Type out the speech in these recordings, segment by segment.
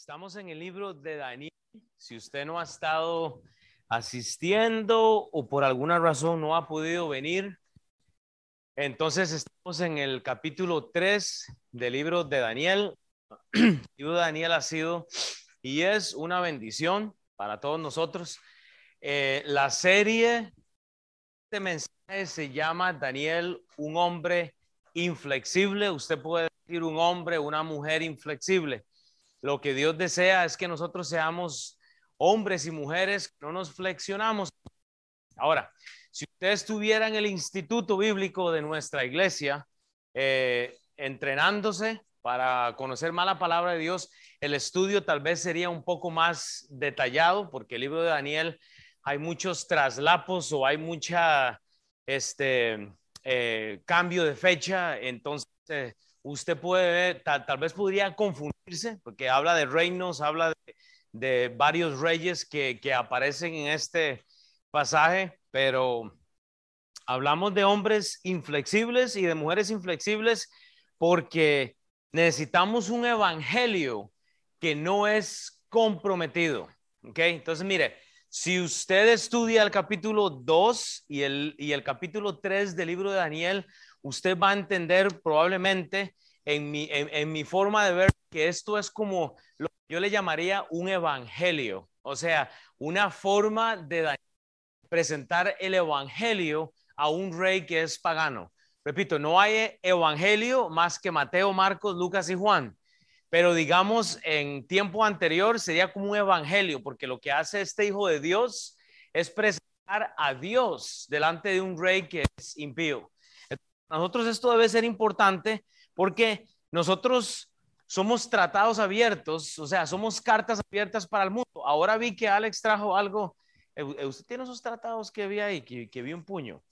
Estamos en el libro de Daniel. Si usted no ha estado asistiendo o por alguna razón no ha podido venir, entonces estamos en el capítulo 3 del libro de Daniel. El Daniel ha sido y es una bendición para todos nosotros. Eh, la serie de mensaje se llama Daniel, un hombre inflexible. Usted puede decir un hombre, una mujer inflexible. Lo que Dios desea es que nosotros seamos hombres y mujeres no nos flexionamos. Ahora, si usted estuviera en el instituto bíblico de nuestra iglesia, eh, entrenándose para conocer más la palabra de Dios, el estudio tal vez sería un poco más detallado, porque el libro de Daniel hay muchos traslapos o hay mucha este eh, cambio de fecha, entonces eh, usted puede ver, tal, vez podría confundirse, porque habla de reinos, habla de, varios reyes que, que, aparecen en este pasaje, pero hablamos de hombres inflexibles y de mujeres inflexibles porque necesitamos un evangelio que no es comprometido. ¿Ok? Entonces, mire, si usted estudia el capítulo 2 y el, y el capítulo 3 del libro de Daniel, usted va a entender probablemente en mi, en, mi forma de ver que esto es como lo que yo le llamaría un evangelio, o sea, una forma de presentar el evangelio a un rey que es pagano. Repito, no hay evangelio más que Mateo, Marcos, Lucas y Juan. Pero digamos, en tiempo anterior sería como un evangelio, porque lo que hace este hijo de Dios es presentar a Dios delante de un rey que es impío nosotros esto debe ser importante porque nosotros somos tratados abiertos, o sea, somos cartas abiertas para el mundo. Ahora vi que Alex trajo algo. ¿Usted tiene esos tratados que vi ahí, que, vi un puño?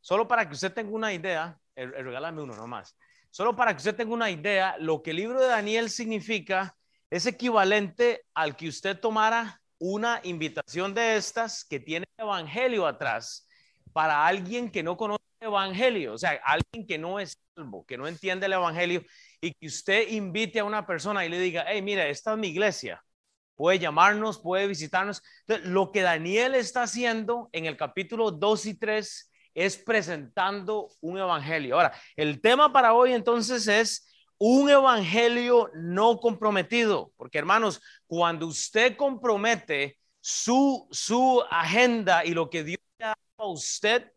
Solo para que usted tenga una idea, eh, regálame uno nomás. Solo para que usted tenga una idea, lo que el libro de Daniel significa es equivalente al que usted tomara una invitación de estas que tiene evangelio atrás para alguien que no conoce evangelio, o sea, alguien que no es salvo, que no entiende el evangelio y que usted invite a una persona y le diga, hey, mira, esta es mi iglesia, puede llamarnos, puede visitarnos. Entonces, lo que Daniel está haciendo en el capítulo 2 y 3 es presentando un evangelio. Ahora, el tema para hoy entonces es un evangelio no comprometido, porque hermanos, cuando usted compromete su, su agenda y lo que Dios le ha dado a usted,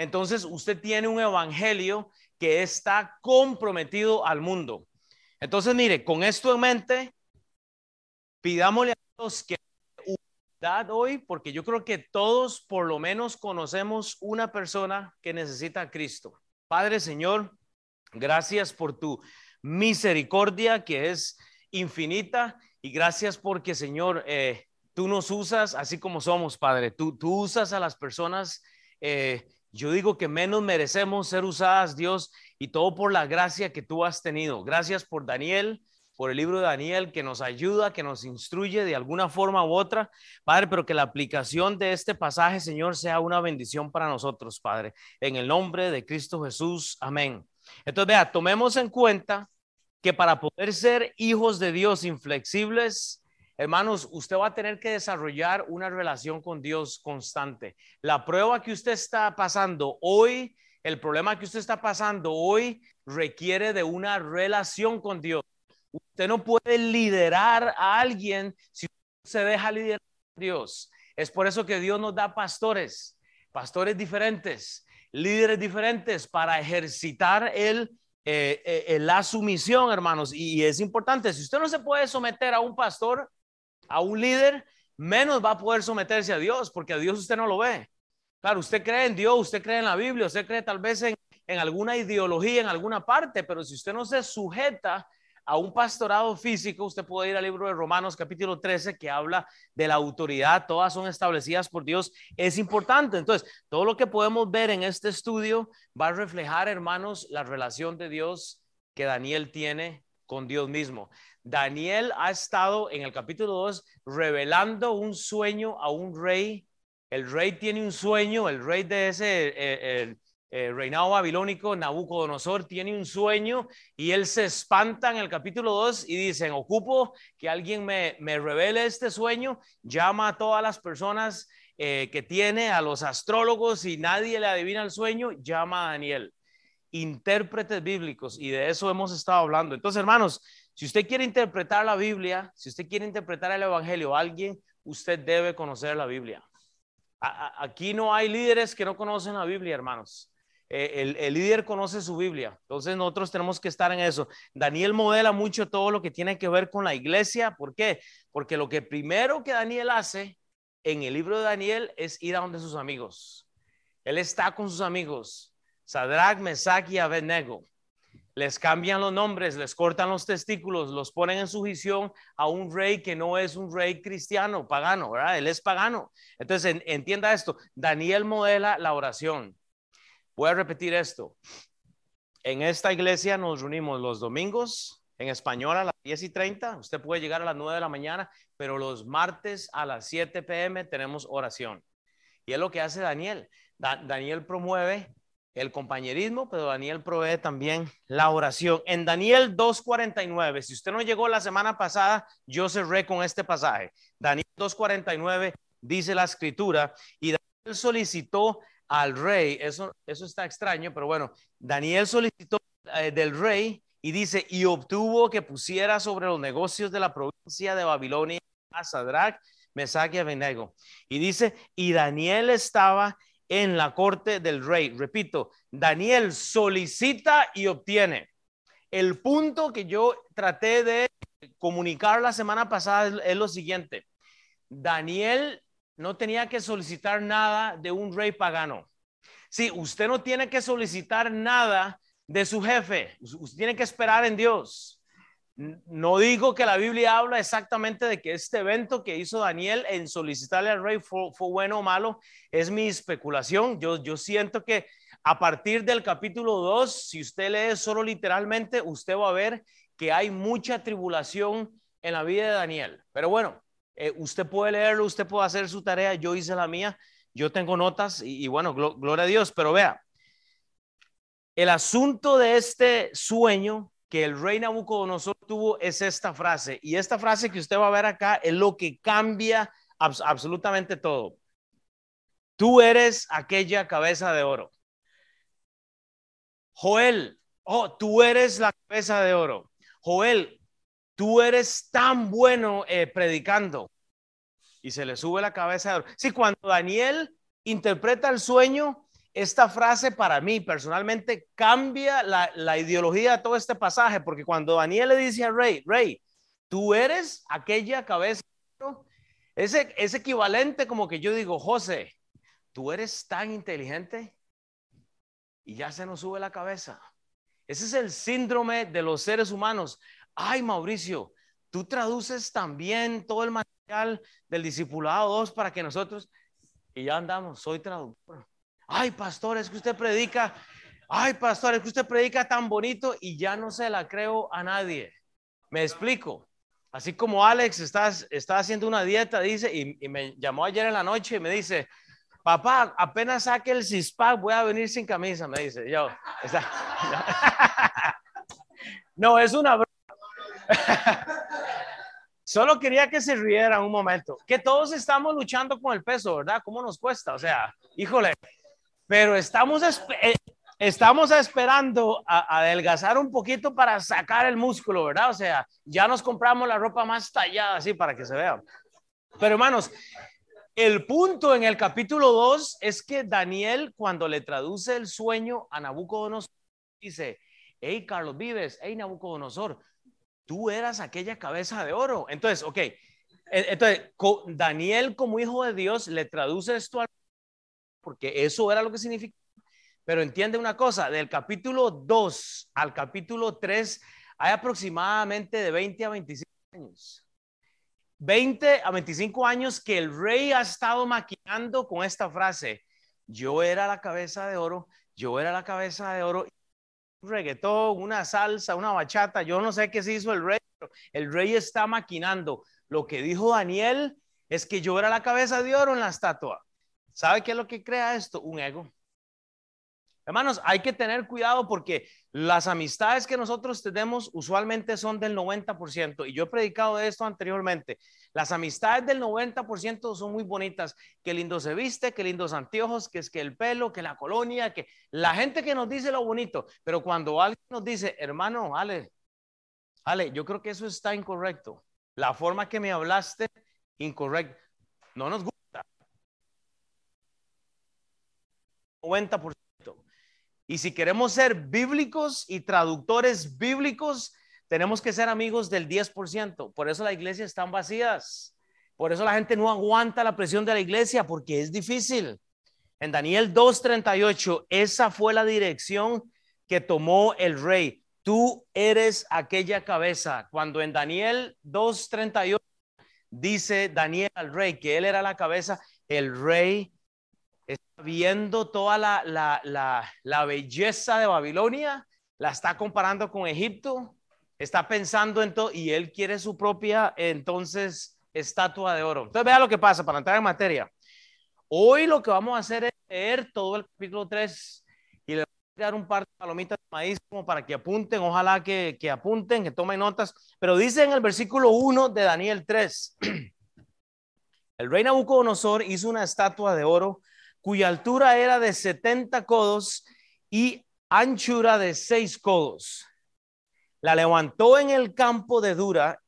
entonces usted tiene un evangelio que está comprometido al mundo. Entonces, mire, con esto en mente, pidámosle a Dios que unidad hoy, porque yo creo que todos por lo menos conocemos una persona que necesita a Cristo. Padre Señor, gracias por tu misericordia que es infinita y gracias porque Señor, eh, tú nos usas así como somos, Padre. Tú, tú usas a las personas eh, yo digo que menos merecemos ser usadas, Dios, y todo por la gracia que tú has tenido. Gracias por Daniel, por el libro de Daniel, que nos ayuda, que nos instruye de alguna forma u otra, Padre, pero que la aplicación de este pasaje, Señor, sea una bendición para nosotros, Padre. En el nombre de Cristo Jesús, amén. Entonces, vea, tomemos en cuenta que para poder ser hijos de Dios inflexibles, Hermanos, usted va a tener que desarrollar una relación con Dios constante. La prueba que usted está pasando hoy, el problema que usted está pasando hoy, requiere de una relación con Dios. Usted no puede liderar a alguien si se deja liderar por Dios. Es por eso que Dios nos da pastores, pastores diferentes, líderes diferentes para ejercitar el, eh, eh, la sumisión, hermanos. Y es importante, si usted no se puede someter a un pastor, a un líder, menos va a poder someterse a Dios, porque a Dios usted no lo ve. Claro, usted cree en Dios, usted cree en la Biblia, usted cree tal vez en, alguna ideología, en alguna parte, pero si usted no se sujeta a un pastorado físico, usted puede ir al libro de Romanos capítulo 13 que habla de la autoridad, todas son establecidas por Dios, es importante. Entonces, todo lo que podemos ver en este estudio va a reflejar, hermanos, la relación de Dios que Daniel tiene con Dios mismo. Daniel ha estado en el capítulo 2 revelando un sueño a un rey. El rey tiene un sueño, el rey de ese, eh, eh, reinado babilónico, Nabucodonosor tiene un sueño y él se espanta en el capítulo 2 y dicen, ocupo que alguien me, me revele este sueño, llama a todas las personas eh, que tiene, a los astrólogos y nadie le adivina el sueño, llama a Daniel. Intérpretes bíblicos y de eso hemos estado hablando. Entonces, hermanos, si usted quiere interpretar la Biblia, si usted quiere interpretar el Evangelio a alguien, usted debe conocer la Biblia. aquí no hay líderes que no conocen la Biblia, hermanos. Eh, el, líder conoce su Biblia. Entonces nosotros tenemos que estar en eso. Daniel modela mucho todo lo que tiene que ver con la iglesia. ¿Por qué? Porque lo que primero que Daniel hace en el libro de Daniel es ir a donde sus amigos. Él está con sus amigos. Sadrach, Mesach y Abednego. Les cambian los nombres, les cortan los testículos, los ponen en sujeción a un rey que no es un rey cristiano, pagano, ¿verdad? Él es pagano. Entonces, entienda esto, Daniel modela la oración. Voy a repetir esto. En esta iglesia nos reunimos los domingos en español a las 10 y 30. Usted puede llegar a las 9 de la mañana, pero los martes a las 7 pm tenemos oración. Y es lo que hace Daniel. Daniel promueve el compañerismo, pero Daniel provee también la oración. En Daniel 2.49, si usted no llegó la semana pasada, yo cerré con este pasaje. Daniel 2.49 dice la escritura, y Daniel solicitó al rey. Eso, eso está extraño, pero bueno, Daniel solicitó eh, del rey y dice, y obtuvo que pusiera sobre los negocios de la provincia de Babilonia a Sadrach, Mesach y Abednego. Y dice, y Daniel estaba en la corte del rey. Repito, Daniel solicita y obtiene. El punto que yo traté de comunicar la semana pasada es, lo siguiente. Daniel no tenía que solicitar nada de un rey pagano. Sí, usted no tiene que solicitar nada de su jefe, usted tiene que esperar en Dios. No digo que la Biblia habla exactamente de que este evento que hizo Daniel en solicitarle al rey fue, bueno o malo, es mi especulación. Yo, yo siento que a partir del capítulo 2, si usted lee solo literalmente, usted va a ver que hay mucha tribulación en la vida de Daniel. Pero bueno, eh, usted puede leerlo, usted puede hacer su tarea, yo hice la mía, yo tengo notas y, bueno, gloria a Dios, pero vea, el asunto de este sueño que el rey Nabucodonosor tuvo es esta frase, y esta frase que usted va a ver acá es lo que cambia absolutamente todo. Tú eres aquella cabeza de oro. Joel, oh, tú eres la cabeza de oro. Joel, tú eres tan bueno eh, predicando. Y se le sube la cabeza. Sí, cuando Daniel interpreta el sueño, esta frase para mí personalmente cambia la, ideología de todo este pasaje, porque cuando Daniel le dice al rey, rey, tú eres aquella cabeza, ese, es equivalente como que yo digo, José, tú eres tan inteligente y ya se nos sube la cabeza. Ese es el síndrome de los seres humanos ay Mauricio, tú traduces también todo el material del discipulado 2 para que nosotros, y ya andamos, soy traductor. Ay, pastor, es que usted predica, ay, pastor, es que usted predica tan bonito y ya no se la creo a nadie. Me explico. Así como Alex está, está haciendo una dieta, dice, y, me llamó ayer en la noche y me dice, papá, apenas saque el CISPAC, voy a venir sin camisa, me dice. Yo, no, es una Solo quería que se riera un momento. Que todos estamos luchando con el peso, ¿verdad? ¿Cómo nos cuesta? O sea, híjole, pero estamos, eh, estamos esperando a, adelgazar un poquito para sacar el músculo, ¿verdad? O sea, ya nos compramos la ropa más tallada así para que se vea. Pero hermanos, el punto en el capítulo 2 es que Daniel, cuando le traduce el sueño a Nabucodonosor, dice, hey Carlos Vives, hey Nabucodonosor, tú eras aquella cabeza de oro. Entonces, ok, e, entonces Daniel como hijo de Dios le traduce esto al porque eso era lo que significa. Pero entiende una cosa, del capítulo 2 al capítulo 3 hay aproximadamente de 20 a 25 años. 20 a 25 años que el rey ha estado maquinando con esta frase, yo era la cabeza de oro, yo era la cabeza de oro, un reggaetón, una salsa, una bachata, yo no sé qué se hizo el rey, pero el rey está maquinando. Lo que dijo Daniel es que yo era la cabeza de oro en la estatua. ¿Sabe qué es lo que crea esto? Un ego. Hermanos, hay que tener cuidado porque las amistades que nosotros tenemos usualmente son del 90%. Y yo he predicado esto anteriormente. Las amistades del 90% son muy bonitas. Qué lindo se viste, qué lindos anteojos, que es que el pelo, que la colonia, que la gente que nos dice lo bonito. Pero cuando alguien nos dice, hermano, Ale, Ale, yo creo que eso está incorrecto. La forma que me hablaste, incorrecto. No nos gusta. 90%. Y si queremos ser bíblicos y traductores bíblicos, tenemos que ser amigos del 10%. Por eso las iglesias están vacías. Por eso la gente no aguanta la presión de la iglesia, porque es difícil. En Daniel 2.38, esa fue la dirección que tomó el rey. Tú eres aquella cabeza. Cuando en Daniel 2.38 dice Daniel al rey que él era la cabeza, el rey está viendo toda la, la, la, belleza de Babilonia, la está comparando con Egipto, está pensando en todo y él quiere su propia entonces estatua de oro. Entonces vea lo que pasa para entrar en materia. Hoy lo que vamos a hacer es leer todo el capítulo 3 y le voy a dar un par de palomitas de maíz como para que apunten, ojalá que, que apunten, que tomen notas, pero dice en el versículo 1 de Daniel 3, el rey Nabucodonosor hizo una estatua de oro cuya altura era de 70 codos y anchura de 6 codos. La levantó en el campo de Dura,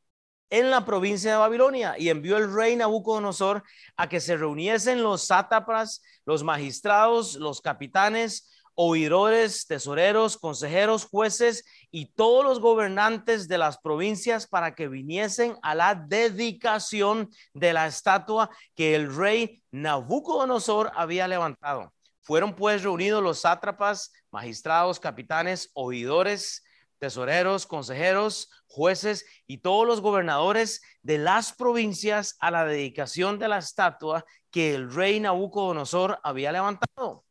en la provincia de Babilonia, y envió el rey Nabucodonosor a que se reuniesen los sátrapas, los magistrados, los capitanes, oidores, tesoreros, consejeros, jueces y todos los gobernantes de las provincias para que viniesen a la dedicación de la estatua que el rey Nabucodonosor había levantado. Fueron pues reunidos los sátrapas, magistrados, capitanes, oidores, tesoreros, consejeros, jueces y todos los gobernadores de las provincias a la dedicación de la estatua que el rey Nabucodonosor había levantado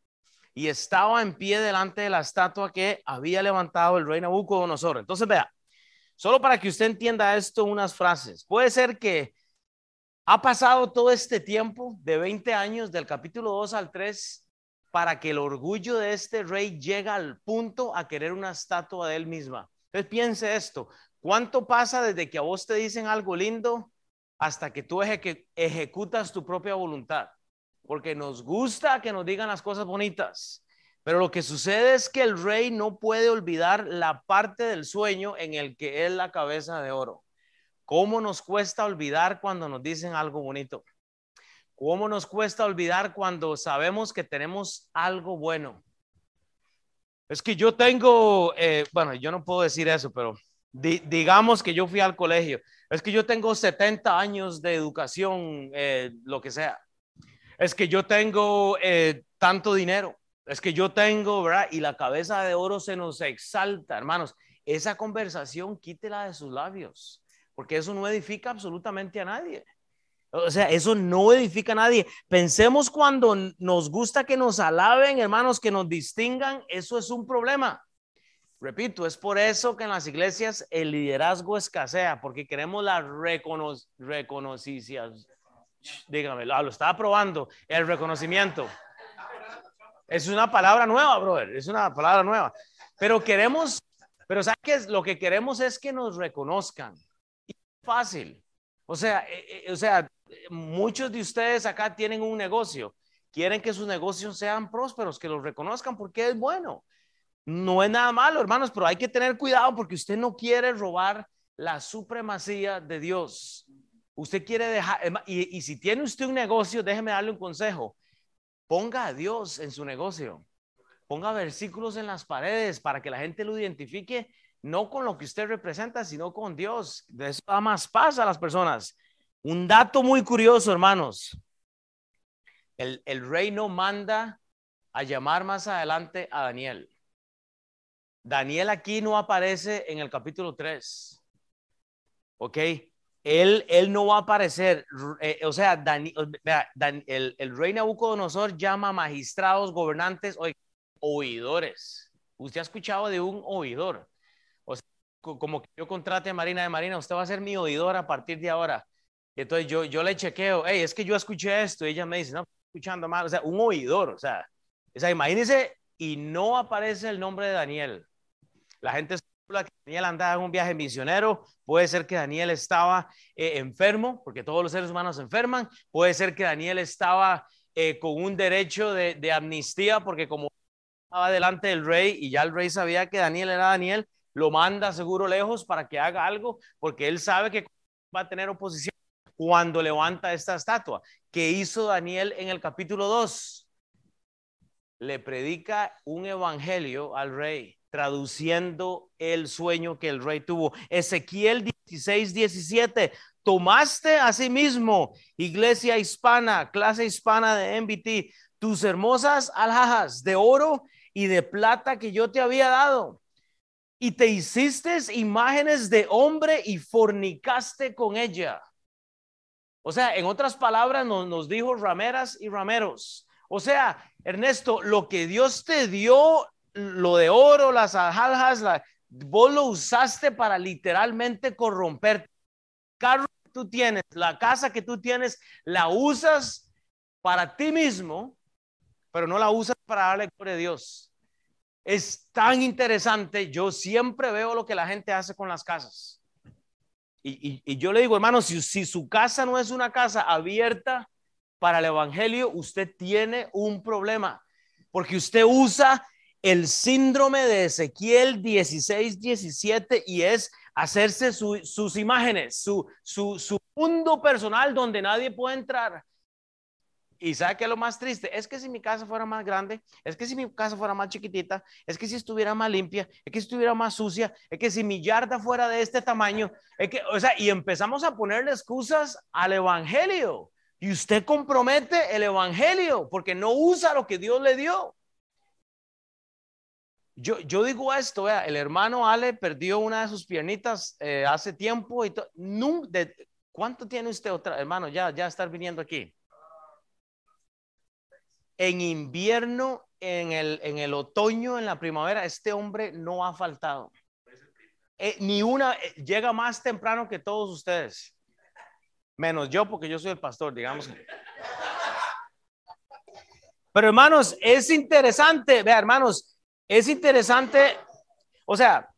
y estaba en pie delante de la estatua que había levantado el rey Nabucodonosor. Entonces, vea, solo para que usted entienda esto, unas frases. Puede ser que ha pasado todo este tiempo de 20 años del capítulo 2 al 3 para que el orgullo de este rey llegue al punto a querer una estatua de él misma. Entonces piense esto, ¿cuánto pasa desde que a vos te dicen algo lindo hasta que tú ejecutas tu propia voluntad? Porque nos gusta que nos digan las cosas bonitas. Pero lo que sucede es que el rey no puede olvidar la parte del sueño en el que es la cabeza de oro. ¿Cómo nos cuesta olvidar cuando nos dicen algo bonito? ¿Cómo nos cuesta olvidar cuando sabemos que tenemos algo bueno? Es que yo tengo, eh, bueno, yo no puedo decir eso, pero digamos que yo fui al colegio. Es que yo tengo 70 años de educación, eh, lo que sea es que yo tengo eh, tanto dinero, es que yo tengo, ¿verdad? Y la cabeza de oro se nos exalta, hermanos. Esa conversación quítela de sus labios, porque eso no edifica absolutamente a nadie. O sea, eso no edifica a nadie. Pensemos cuando nos gusta que nos alaben, hermanos, que nos distingan, eso es un problema. Repito, es por eso que en las iglesias el liderazgo escasea, porque queremos la recono dígame, lo, estaba probando, el reconocimiento. Es una palabra nueva, brother, es una palabra nueva. Pero queremos, pero ¿sabes qué? Lo que queremos es que nos reconozcan. fácil. O sea, eh, eh, o sea, muchos de ustedes acá tienen un negocio. Quieren que sus negocios sean prósperos, que los reconozcan porque es bueno. No es nada malo, hermanos, pero hay que tener cuidado porque usted no quiere robar la supremacía de Dios. Usted quiere dejar, y, si tiene usted un negocio, déjeme darle un consejo. Ponga a Dios en su negocio. Ponga versículos en las paredes para que la gente lo identifique, no con lo que usted representa, sino con Dios. De eso da más paz a las personas. Un dato muy curioso, hermanos. El, el rey no manda a llamar más adelante a Daniel. Daniel aquí no aparece en el capítulo 3. ¿Ok? Él, él no va a aparecer, eh, o sea, el, el, rey Nabucodonosor llama magistrados, gobernantes, oidores. ¿Usted ha escuchado de un oidor? O sea, como que yo contrate a Marina de Marina, usted va a ser mi oidor a partir de ahora. Entonces yo, yo le chequeo, hey, es que yo escuché esto, y ella me dice, no, escuchando mal, o sea, un oidor, o sea, o sea, imagínese, y no aparece el nombre de Daniel. La gente que Daniel andaba en un viaje misionero, puede ser que Daniel estaba eh, enfermo, porque todos los seres humanos se enferman, puede ser que Daniel estaba eh, con un derecho de, amnistía, porque como estaba delante del rey y ya el rey sabía que Daniel era Daniel, lo manda seguro lejos para que haga algo, porque él sabe que va a tener oposición cuando levanta esta estatua. ¿Qué hizo Daniel en el capítulo 2? Le predica un evangelio al rey, traduciendo el sueño que el rey tuvo. Ezequiel 16, 17. Tomaste a sí mismo, iglesia hispana, clase hispana de MBT, tus hermosas alhajas de oro y de plata que yo te había dado y te hiciste imágenes de hombre y fornicaste con ella. O sea, en otras palabras, nos, nos dijo rameras y rameros. O sea, Ernesto, lo que Dios te dio, lo de oro, las alhajas, la, vos lo usaste para literalmente corromper. Carro que tú tienes, la casa que tú tienes, la usas para ti mismo, pero no la usas para darle gloria a Dios es tan interesante. Yo siempre veo lo que la gente hace con las casas. Y, yo le digo, hermano, si, si su casa no es una casa abierta para el Evangelio, usted tiene un problema, porque usted usa el síndrome de Ezequiel 16, 17 y es hacerse sus imágenes, su, su, su mundo personal donde nadie puede entrar. Y sabe que lo más triste es que si mi casa fuera más grande, es que si mi casa fuera más chiquitita, es que si estuviera más limpia, es que si estuviera más sucia, es que si mi yarda fuera de este tamaño, es que, o sea, y empezamos a ponerle excusas al evangelio. Y usted compromete el evangelio porque no usa lo que Dios le dio. Yo, digo esto, vea, el hermano Ale perdió una de sus piernitas eh, hace tiempo y ¿Cuánto tiene usted otra, hermano? Ya, ya estar viniendo aquí en invierno, en el, en el otoño, en la primavera, este hombre no ha faltado. Eh, ni una, eh, llega más temprano que todos ustedes. Menos yo, porque yo soy el pastor, digamos. Pero hermanos, es interesante, vea hermanos, es interesante, o sea,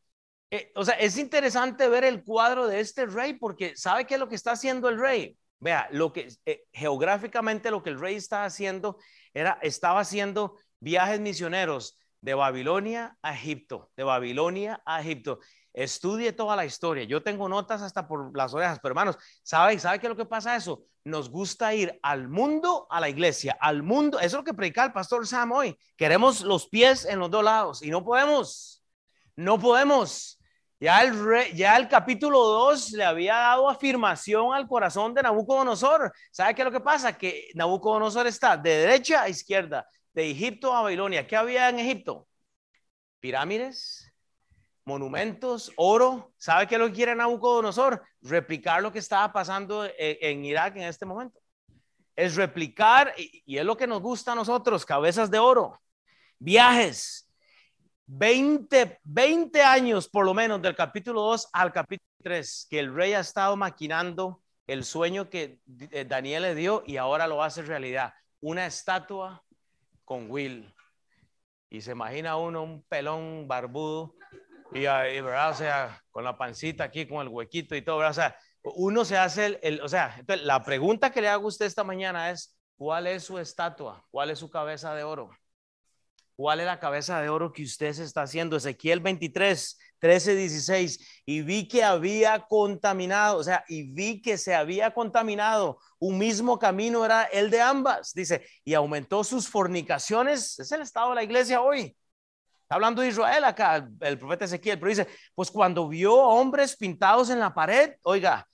eh, o sea, es interesante ver el cuadro de este rey porque ¿sabe qué es lo que está haciendo el rey? Vea, lo que geográficamente lo que el rey está haciendo era, estaba haciendo viajes misioneros de Babilonia a Egipto, de Babilonia a Egipto. Estudie toda la historia. Yo tengo notas hasta por las orejas, pero hermanos, ¿sabe, ¿sabe qué es lo que pasa eso? Nos gusta ir al mundo, a la iglesia, al mundo. Eso es lo que predica el pastor Sam hoy. Queremos los pies en los dos lados y no podemos. No podemos. Ya el, ya el capítulo 2 le había dado afirmación al corazón de Nabucodonosor. ¿Sabe qué es lo que pasa? Que Nabucodonosor está de derecha a izquierda, de Egipto a Babilonia. ¿Qué había en Egipto? Pirámides, monumentos, oro. ¿Sabe qué lo que quiere Nabucodonosor? Replicar lo que estaba pasando en, en Irak en este momento. Es replicar, y, y es lo que nos gusta a nosotros, cabezas de oro, viajes, 20, 20 años por lo menos del capítulo 2 al capítulo 3, que el rey ha estado maquinando el sueño que eh, Daniel le dio y ahora lo hace realidad. Una estatua con Will. Y se imagina uno un pelón barbudo y, ¿verdad? O sea, con la pancita aquí, con el huequito y todo, ¿verdad? O sea, uno se hace el, el, o sea, entonces la pregunta que le hago a usted esta mañana es, ¿cuál es su estatua? ¿Cuál es su cabeza de oro? ¿Cuál es la cabeza de oro que usted se está haciendo? Ezequiel 23, 13, 16. Y vi que había contaminado, o sea, y vi que se había contaminado. Un mismo camino era el de ambas. Dice, y aumentó sus fornicaciones. Es el estado de la iglesia hoy. Está hablando de Israel acá, el profeta Ezequiel, pero dice, pues cuando vio hombres pintados en la pared, oiga,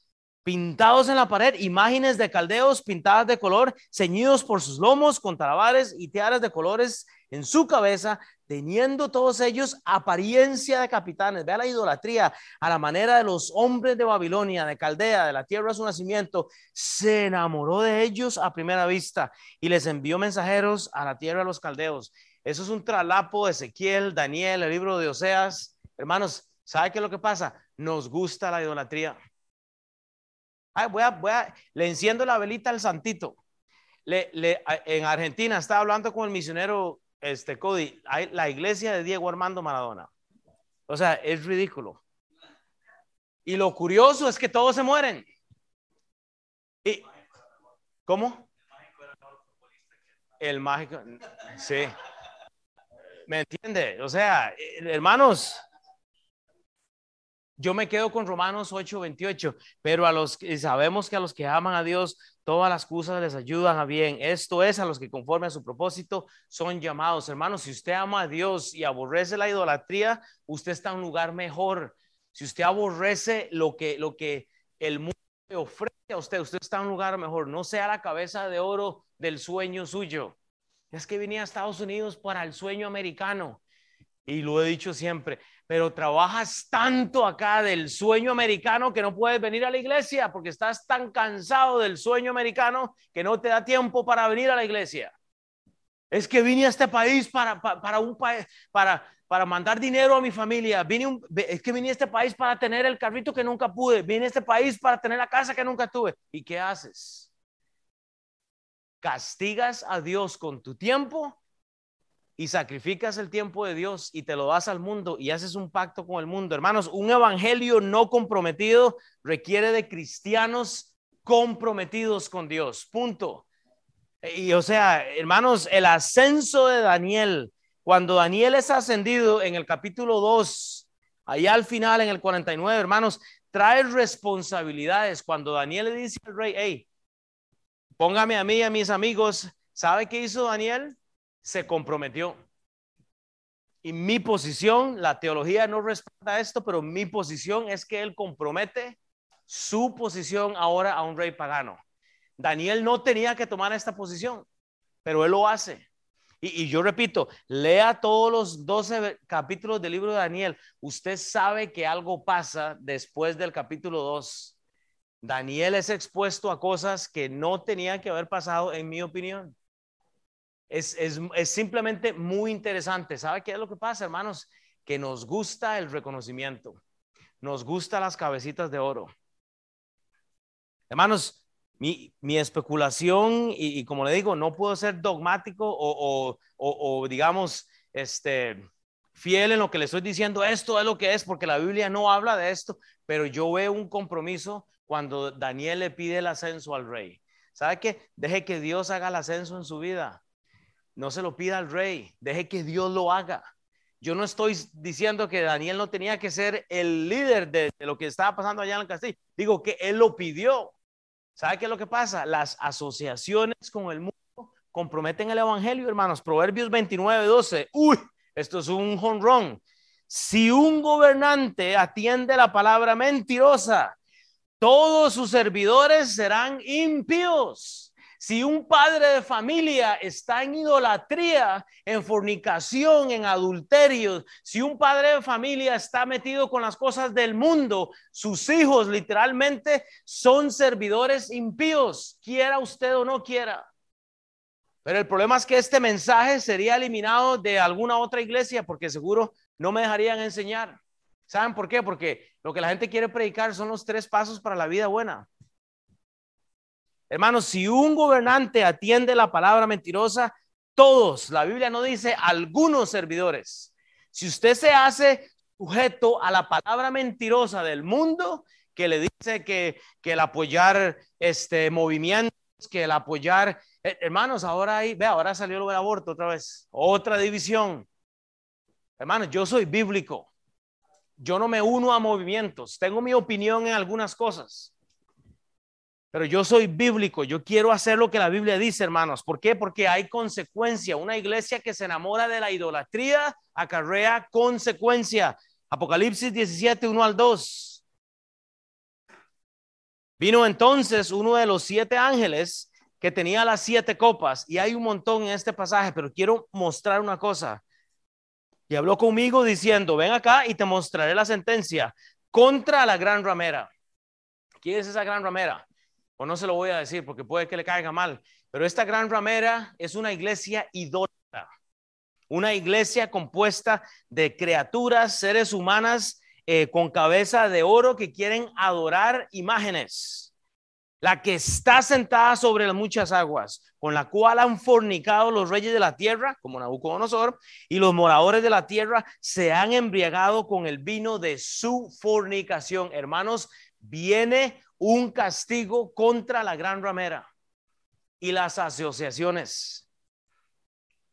pintados en la pared, imágenes de caldeos pintadas de color, ceñidos por sus lomos con talabares y tiaras de colores en su cabeza, teniendo todos ellos apariencia de capitanes. Vea la idolatría a la manera de los hombres de Babilonia, de Caldea, de la tierra de su nacimiento. Se enamoró de ellos a primera vista y les envió mensajeros a la tierra de los caldeos. Eso es un tralapo de Ezequiel, Daniel, el libro de Oseas. Hermanos, ¿sabe qué es lo que pasa? Nos gusta la idolatría. Ay, voy a, voy a, le enciendo la velita al santito. Le, le, en Argentina estaba hablando con el misionero este Cody, la iglesia de Diego Armando Maradona. O sea, es ridículo. Y lo curioso es que todos se mueren. Y, ¿Cómo? El mágico. Sí. ¿Me entiende? O sea, hermanos, yo me quedo con Romanos 8:28, pero a los que sabemos que a los que aman a Dios, todas las cosas les ayudan a bien. Esto es a los que conforme a su propósito son llamados. Hermanos, si usted ama a Dios y aborrece la idolatría, usted está en un lugar mejor. Si usted aborrece lo que, lo que el mundo le ofrece a usted, usted está en un lugar mejor. No sea la cabeza de oro del sueño suyo. Es que venía a Estados Unidos para el sueño americano. Y lo he dicho siempre, pero trabajas tanto acá del sueño americano que no puedes venir a la iglesia porque estás tan cansado del sueño americano que no te da tiempo para venir a la iglesia. Es que vine a este país para, para, para mandar dinero a mi familia. Vine es que vine a este país para tener el carrito que nunca pude. Vine a este país para tener la casa que nunca tuve. ¿Y qué haces? Castigas a Dios con tu tiempo y sacrificas el tiempo de Dios y te lo das al mundo y haces un pacto con el mundo. Hermanos, un evangelio no comprometido requiere de cristianos comprometidos con Dios. Punto. Y o sea, hermanos, el ascenso de Daniel, cuando Daniel es ascendido en el capítulo 2, allá al final en el 49, hermanos, trae responsabilidades. Cuando Daniel le dice al rey, hey, póngame a mí y a mis amigos, ¿sabe qué hizo Daniel? se comprometió. Y mi posición, la teología no respeta esto, pero mi posición es que él compromete su posición ahora a un rey pagano. Daniel no tenía que tomar esta posición, pero él lo hace. Y, y, yo repito, lea todos los 12 capítulos del libro de Daniel. Usted sabe que algo pasa después del capítulo 2. Daniel es expuesto a cosas que no tenían que haber pasado, en mi opinión es, simplemente muy interesante. ¿Sabe qué es lo que pasa, hermanos? Que nos gusta el reconocimiento, nos gusta las cabecitas de oro. Hermanos, mi, especulación, y, como le digo, no puedo ser dogmático o, o, digamos, este, fiel en lo que le estoy diciendo, esto es lo que es, porque la Biblia no habla de esto, pero yo veo un compromiso cuando Daniel le pide el ascenso al rey. ¿Sabe qué? Deje que Dios haga el ascenso en su vida. No se lo pida al rey, deje que Dios lo haga. Yo no estoy diciendo que Daniel no tenía que ser el líder de, lo que estaba pasando allá en el castillo. Digo que él lo pidió. ¿Sabe qué es lo que pasa? Las asociaciones con el mundo comprometen el evangelio, hermanos. Proverbios 29, 12. Uy, esto es un honrón. Si un gobernante atiende la palabra mentirosa, todos sus servidores serán impíos. Si un padre de familia está en idolatría, en fornicación, en adulterio, si un padre de familia está metido con las cosas del mundo, sus hijos literalmente son servidores impíos, quiera usted o no quiera. Pero el problema es que este mensaje sería eliminado de alguna otra iglesia porque seguro no me dejarían enseñar. ¿Saben por qué? Porque lo que la gente quiere predicar son los tres pasos para la vida buena. Hermanos, si un gobernante atiende la palabra mentirosa, todos, la Biblia no dice algunos servidores. Si usted se hace sujeto a la palabra mentirosa del mundo, que le dice que, que el apoyar este movimientos, que el apoyar, eh, hermanos, ahora hay, ve, ahora salió del aborto otra vez, otra división. Hermanos, yo soy bíblico. Yo no me uno a movimientos. Tengo mi opinión en algunas cosas. Pero yo soy bíblico, yo quiero hacer lo que la Biblia dice, hermanos. ¿Por qué? Porque hay consecuencia. Una iglesia que se enamora de la idolatría acarrea consecuencia. Apocalipsis 17, 1 al 2. Vino entonces uno de los siete ángeles que tenía las siete copas, y hay un montón en este pasaje, pero quiero mostrar una cosa. Y habló conmigo diciendo, ven acá y te mostraré la sentencia contra la gran ramera. ¿Quién es esa gran ramera? o no se lo voy a decir porque puede que le caiga mal, pero esta gran ramera es una iglesia idólatra, una iglesia compuesta de criaturas, seres humanas eh, con cabeza de oro que quieren adorar imágenes. La que está sentada sobre las muchas aguas, con la cual han fornicado los reyes de la tierra, como Nabucodonosor, y los moradores de la tierra se han embriagado con el vino de su fornicación. Hermanos, viene un castigo contra la gran ramera y las asociaciones.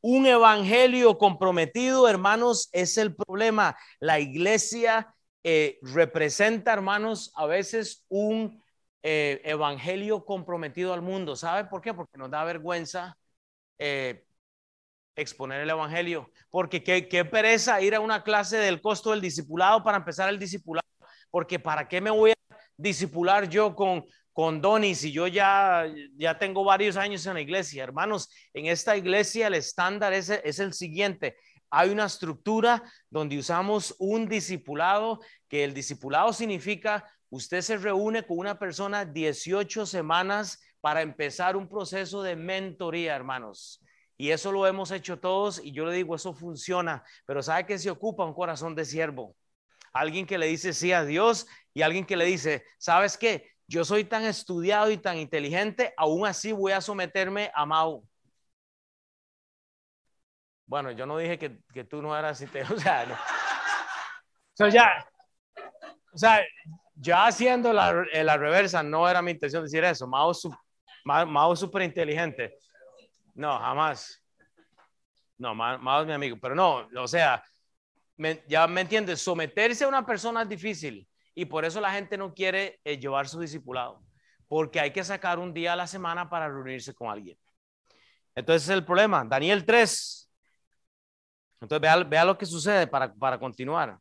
Un evangelio comprometido, hermanos, es el problema. La iglesia eh, representa, hermanos, a veces un eh, evangelio comprometido al mundo. ¿Sabe por qué? Porque nos da vergüenza eh, exponer el evangelio. Porque qué, qué pereza ir a una clase del costo del discipulado para empezar el discipulado. Porque ¿para qué me voy a discipular yo con, con Donis y yo ya, ya tengo varios años en la iglesia. Hermanos, en esta iglesia el estándar es, es el siguiente. Hay una estructura donde usamos un discipulado, que el discipulado significa Usted se reúne con una persona 18 semanas para empezar un proceso de mentoría, hermanos. Y eso lo hemos hecho todos y yo le digo, eso funciona, pero ¿sabe que se ocupa un corazón de siervo? Alguien que le dice sí a Dios y alguien que le dice, ¿sabes qué? Yo soy tan estudiado y tan inteligente, aún así voy a someterme a Mau. Bueno, yo no dije que, que tú no eras, o sea, no. ya, o sea, ya haciendo la, eh, la, reversa, no era mi intención decir eso. Mao, Mao, súper inteligente. No, jamás. No, Mao, es mi amigo. Pero no, o sea, ya me entiendes, someterse a una persona es difícil y por eso la gente no quiere eh, llevar su discipulado, porque hay que sacar un día a la semana para reunirse con alguien. Entonces es el problema. Daniel 3. Entonces vea, vea lo que sucede para, para continuar.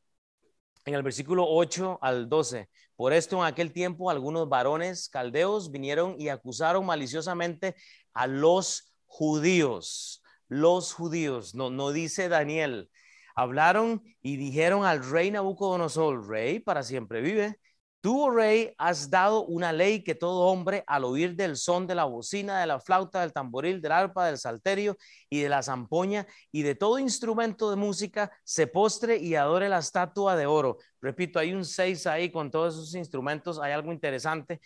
En el versículo 8 al 12. Por esto en aquel tiempo algunos varones caldeos vinieron y acusaron maliciosamente a los judíos. Los judíos, no, no dice Daniel. Hablaron y dijeron al rey Nabucodonosor, rey para siempre vive, Tú, oh rey, has dado una ley que todo hombre, al oír del son de la bocina, de la flauta, del tamboril, del arpa, del salterio y de la zampoña y de todo instrumento de música, se postre y adore la estatua de oro. Repito, hay un seis ahí con todos esos instrumentos. Hay algo interesante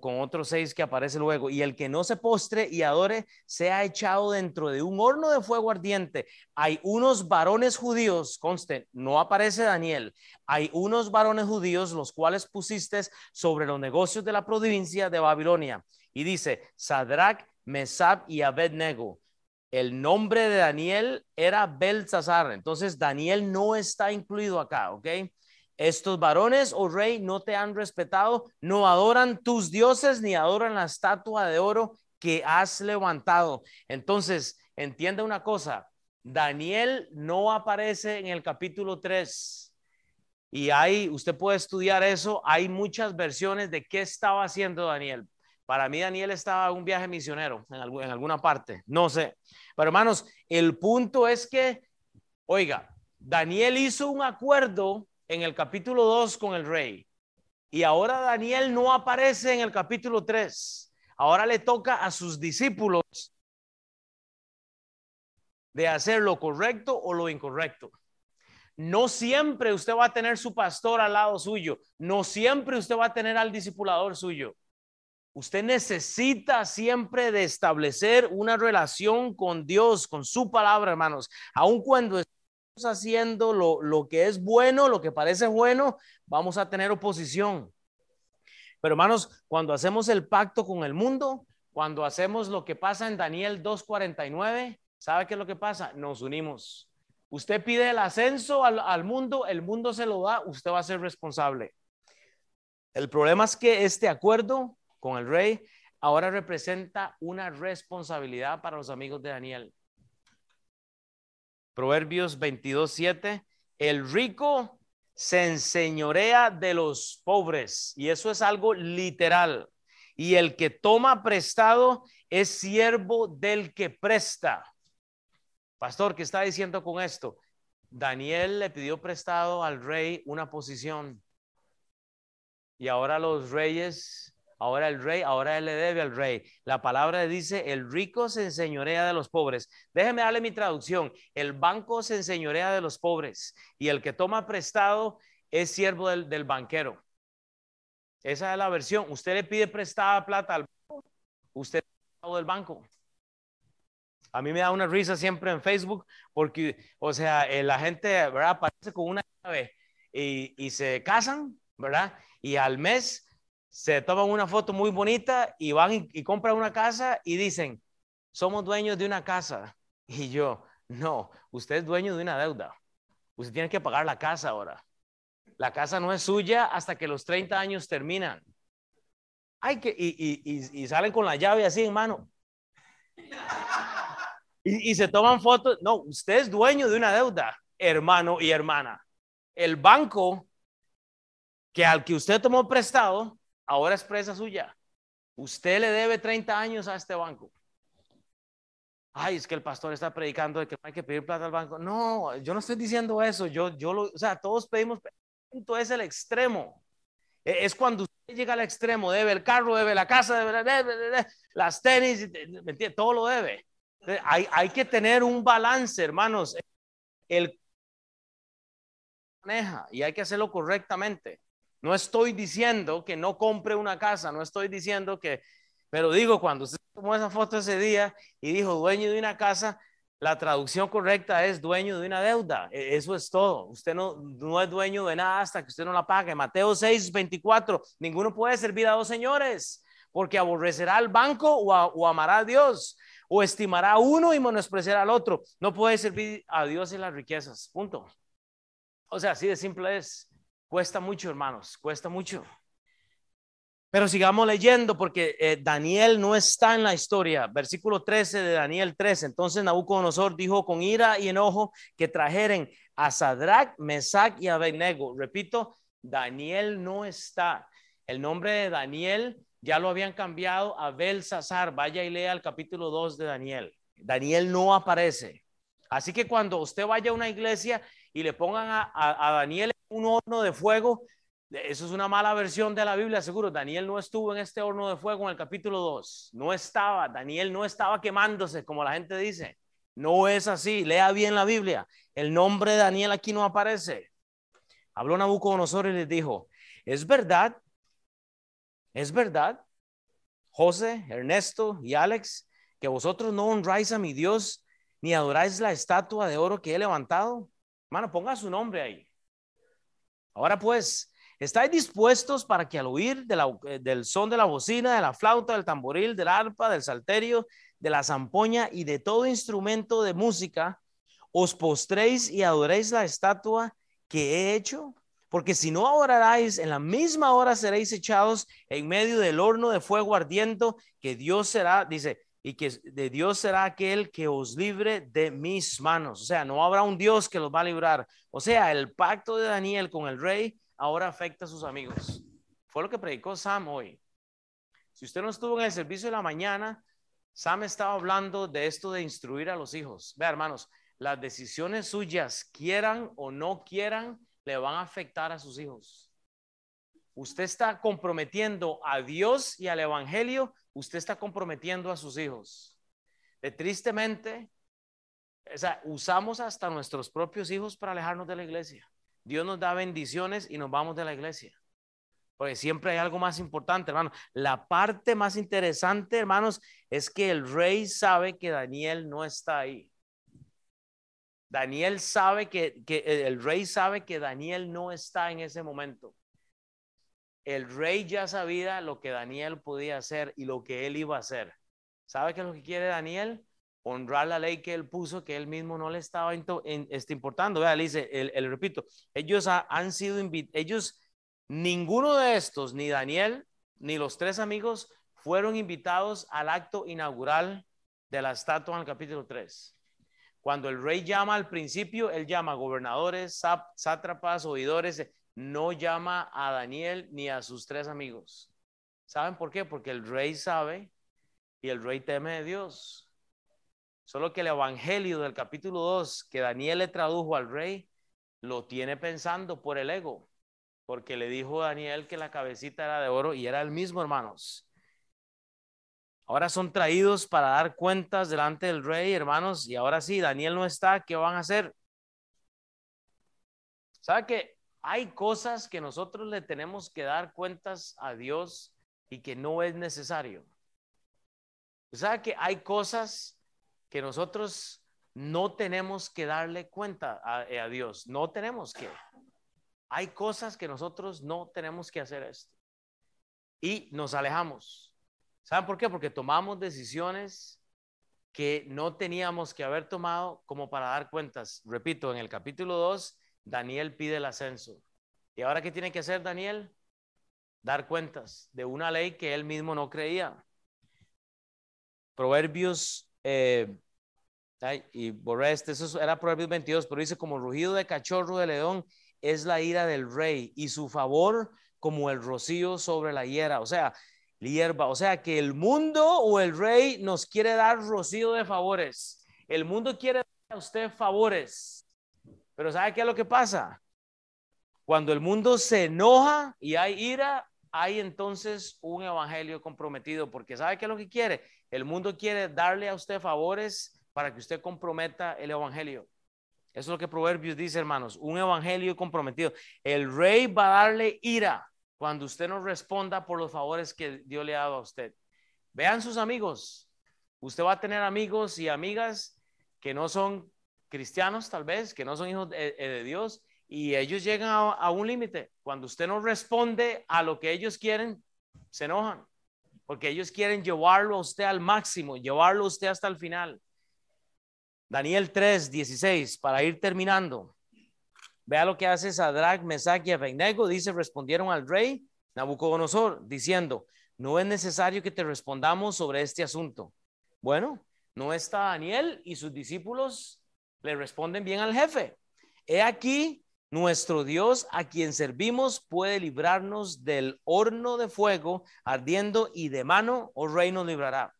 con, otros seis que aparece luego. Y el que no se postre y adore, sea echado dentro de un horno de fuego ardiente. Hay unos varones judíos, conste, no aparece Daniel. Hay unos varones judíos, los cuales pusiste sobre los negocios de la provincia de Babilonia. Y dice, Sadrach, Mesab y Abednego. El nombre de Daniel era Belsasar. Entonces, Daniel no está incluido acá, ¿ok? Estos varones, oh rey, no te han respetado, no adoran tus dioses ni adoran la estatua de oro que has levantado. Entonces, entiende una cosa, Daniel no aparece en el capítulo 3. Y hay, usted puede estudiar eso, hay muchas versiones de qué estaba haciendo Daniel. Para mí Daniel estaba en un viaje misionero en, en alguna parte, no sé. Pero hermanos, el punto es que, oiga, Daniel hizo un acuerdo en el capítulo 2 con el rey. Y ahora Daniel no aparece en el capítulo 3. Ahora le toca a sus discípulos de hacer lo correcto o lo incorrecto. No siempre usted va a tener su pastor al lado suyo. No siempre usted va a tener al discipulador suyo. Usted necesita siempre de establecer una relación con Dios, con su palabra, hermanos. Aun cuando haciendo lo, lo que es bueno, lo que parece bueno, vamos a tener oposición. Pero hermanos, cuando hacemos el pacto con el mundo, cuando hacemos lo que pasa en Daniel 2.49, ¿sabe qué es lo que pasa? Nos unimos. Usted pide el ascenso al, al, mundo, el mundo se lo da, usted va a ser responsable. El problema es que este acuerdo con el rey ahora representa una responsabilidad para los amigos de Daniel. Proverbios 22, 7. El rico se enseñorea de los pobres y eso es algo literal. Y el que toma prestado es siervo del que presta. Pastor, ¿qué está diciendo con esto? Daniel le pidió prestado al rey una posición y ahora los reyes ahora el rey, ahora él le debe al rey. La palabra dice, el rico se enseñorea de los pobres. Déjeme darle mi traducción. El banco se enseñorea de los pobres y el que toma prestado es siervo del, banquero. Esa es la versión. Usted le pide prestada plata al banco, usted del banco. A mí me da una risa siempre en Facebook porque, o sea, eh, la gente, ¿verdad? Aparece con una llave y, y se casan, ¿verdad? Y al mes se toman una foto muy bonita y van y, y compran una casa y dicen, somos dueños de una casa. Y yo, no, usted es dueño de una deuda. Usted tiene que pagar la casa ahora. La casa no es suya hasta que los 30 años terminan. Hay que, y, y, y salen con la llave así en mano. Y, y, se toman fotos. No, usted es dueño de una deuda, hermano y hermana. El banco que al que usted tomó prestado, ahora es presa suya. Usted le debe 30 años a este banco. Ay, es que el pastor está predicando de que hay que pedir plata al banco. No, yo no estoy diciendo eso. Yo, yo lo, o sea, todos pedimos, es el extremo. E, es cuando usted llega al extremo, debe el carro, debe la casa, debe, las tenis, ¿me? Todo lo debe. Hay, hay que tener un balance, hermanos. El maneja y hay que hacerlo correctamente. No estoy diciendo que no compre una casa, no estoy diciendo que, pero digo, cuando usted tomó esa foto ese día y dijo dueño de una casa, la traducción correcta es dueño de una deuda. E, eso es todo. Usted no, no es dueño de nada hasta que usted no la pague. Mateo 6, 24. Ninguno puede servir a dos señores porque aborrecerá al banco o, a, o amará a Dios o estimará a uno y menospreciará al otro. No puede servir a Dios en las riquezas. Punto. O sea, así de simple es. Cuesta mucho, hermanos. Cuesta mucho. Pero sigamos leyendo porque eh, Daniel no está en la historia. Versículo 13 de Daniel 13. Entonces Nabucodonosor dijo con ira y enojo que trajeren a Sadrach, Mesach y Abednego. Repito, Daniel no está. El nombre de Daniel ya lo habían cambiado a Belsasar. Vaya y lea el capítulo 2 de Daniel. Daniel no aparece. Así que cuando usted vaya a una iglesia y le pongan a, a, a Daniel un horno de fuego, eso es una mala versión de la Biblia, seguro. Daniel no estuvo en este horno de fuego en el capítulo 2. No estaba, Daniel no estaba quemándose, como la gente dice. No es así. Lea bien la Biblia. El nombre de Daniel aquí no aparece. Habló Nabucodonosor y les dijo, es verdad, es verdad, José, Ernesto y Alex, que vosotros no honráis a mi Dios ni adoráis la estatua de oro que he levantado. Hermano, ponga su nombre ahí. Ahora pues, ¿Estáis dispuestos para que al oír eh, del son de la bocina, de la flauta, del tamboril, del arpa, del salterio, de la zampoña y de todo instrumento de música, os postréis y adoréis la estatua que he hecho? Porque si no adoraréis, en la misma hora seréis echados en medio del horno de fuego ardiendo, que Dios será, dice, y que de Dios será aquel que os libre de mis manos. O sea, no habrá un Dios que los va a librar. O sea, el pacto de Daniel con el rey ahora afecta a sus amigos. Fue lo que predicó Sam hoy. Si usted no estuvo en el servicio de la mañana, Sam estaba hablando de esto de instruir a los hijos. Vea, hermanos, las decisiones suyas, quieran o no quieran, le van a afectar a sus hijos. Usted está comprometiendo a Dios y al Evangelio, usted está comprometiendo a sus hijos. Tristemente, usamos hasta nuestros propios hijos para alejarnos de la iglesia. Dios nos da bendiciones y nos vamos de la iglesia. Porque siempre hay algo más importante, hermano. La parte más interesante, hermanos, es que el rey sabe que Daniel no está ahí. Daniel sabe que, que el rey sabe que Daniel no está en ese momento. El rey ya sabía lo que Daniel podía hacer y lo que él iba a hacer. ¿Sabe qué es lo que quiere Daniel? honrar la ley que él puso, que él mismo no le estaba este, importando. Vea, le dice, el, repito, ellos han sido invitados, ellos, ninguno de estos, ni Daniel, ni los tres amigos, fueron invitados al acto inaugural de la estatua en el capítulo 3. Cuando el rey llama al principio, él llama gobernadores, sátrapas, oidores, no llama a Daniel ni a sus tres amigos. ¿Saben por qué? Porque el rey sabe y el rey teme de Dios. Solo que el Evangelio del capítulo 2 que Daniel le tradujo al rey, lo tiene pensando por el ego, porque le dijo a Daniel que la cabecita era de oro y era el mismo, hermanos. Ahora son traídos para dar cuentas delante del rey, hermanos, y ahora sí, Daniel no está, ¿qué van a hacer? ¿Sabe que hay cosas que nosotros le tenemos que dar cuentas a Dios y que no es necesario. ¿Sabe que hay cosas que nosotros no tenemos que darle cuenta a, a, Dios? No tenemos que. Hay cosas que nosotros no tenemos que hacer esto. Y nos alejamos. ¿Saben por qué? Porque tomamos decisiones que no teníamos que haber tomado como para dar cuentas. Repito, en el capítulo 2, Daniel pide el ascenso. ¿Y ahora qué tiene que hacer Daniel? Dar cuentas de una ley que él mismo no creía. Proverbios, eh, y borré este, eso era Proverbios 22, pero dice como rugido de cachorro de león es la ira del rey y su favor como el rocío sobre la hierba. O sea, hierba. O sea que el mundo o el rey nos quiere dar rocío de favores. El mundo quiere dar a usted favores. Pero ¿sabe qué es lo que pasa? Cuando el mundo se enoja y hay ira, hay entonces un evangelio comprometido, porque ¿sabe qué es lo que quiere? El mundo quiere darle a usted favores para que usted comprometa el evangelio. Eso es lo que Proverbios dice, hermanos, un evangelio comprometido. El rey va a darle ira cuando usted no responda por los favores que Dios le ha dado a usted. Vean sus amigos. Usted va a tener amigos y amigas que no son cristianos, tal vez, que no son hijos de, Dios, y ellos llegan a, un límite. Cuando usted no responde a lo que ellos quieren, se enojan, porque ellos quieren llevarlo a usted al máximo, llevarlo a usted hasta el final. Daniel 3, 16, para ir terminando. Vea lo que hace Sadrach, Mesach y Abednego. Dice, respondieron al rey Nabucodonosor, diciendo, no es necesario que te respondamos sobre este asunto. Bueno, no está Daniel y sus discípulos le responden bien al jefe. He aquí, nuestro Dios a quien servimos puede librarnos del horno de fuego ardiendo y de mano, oh rey, nos librará.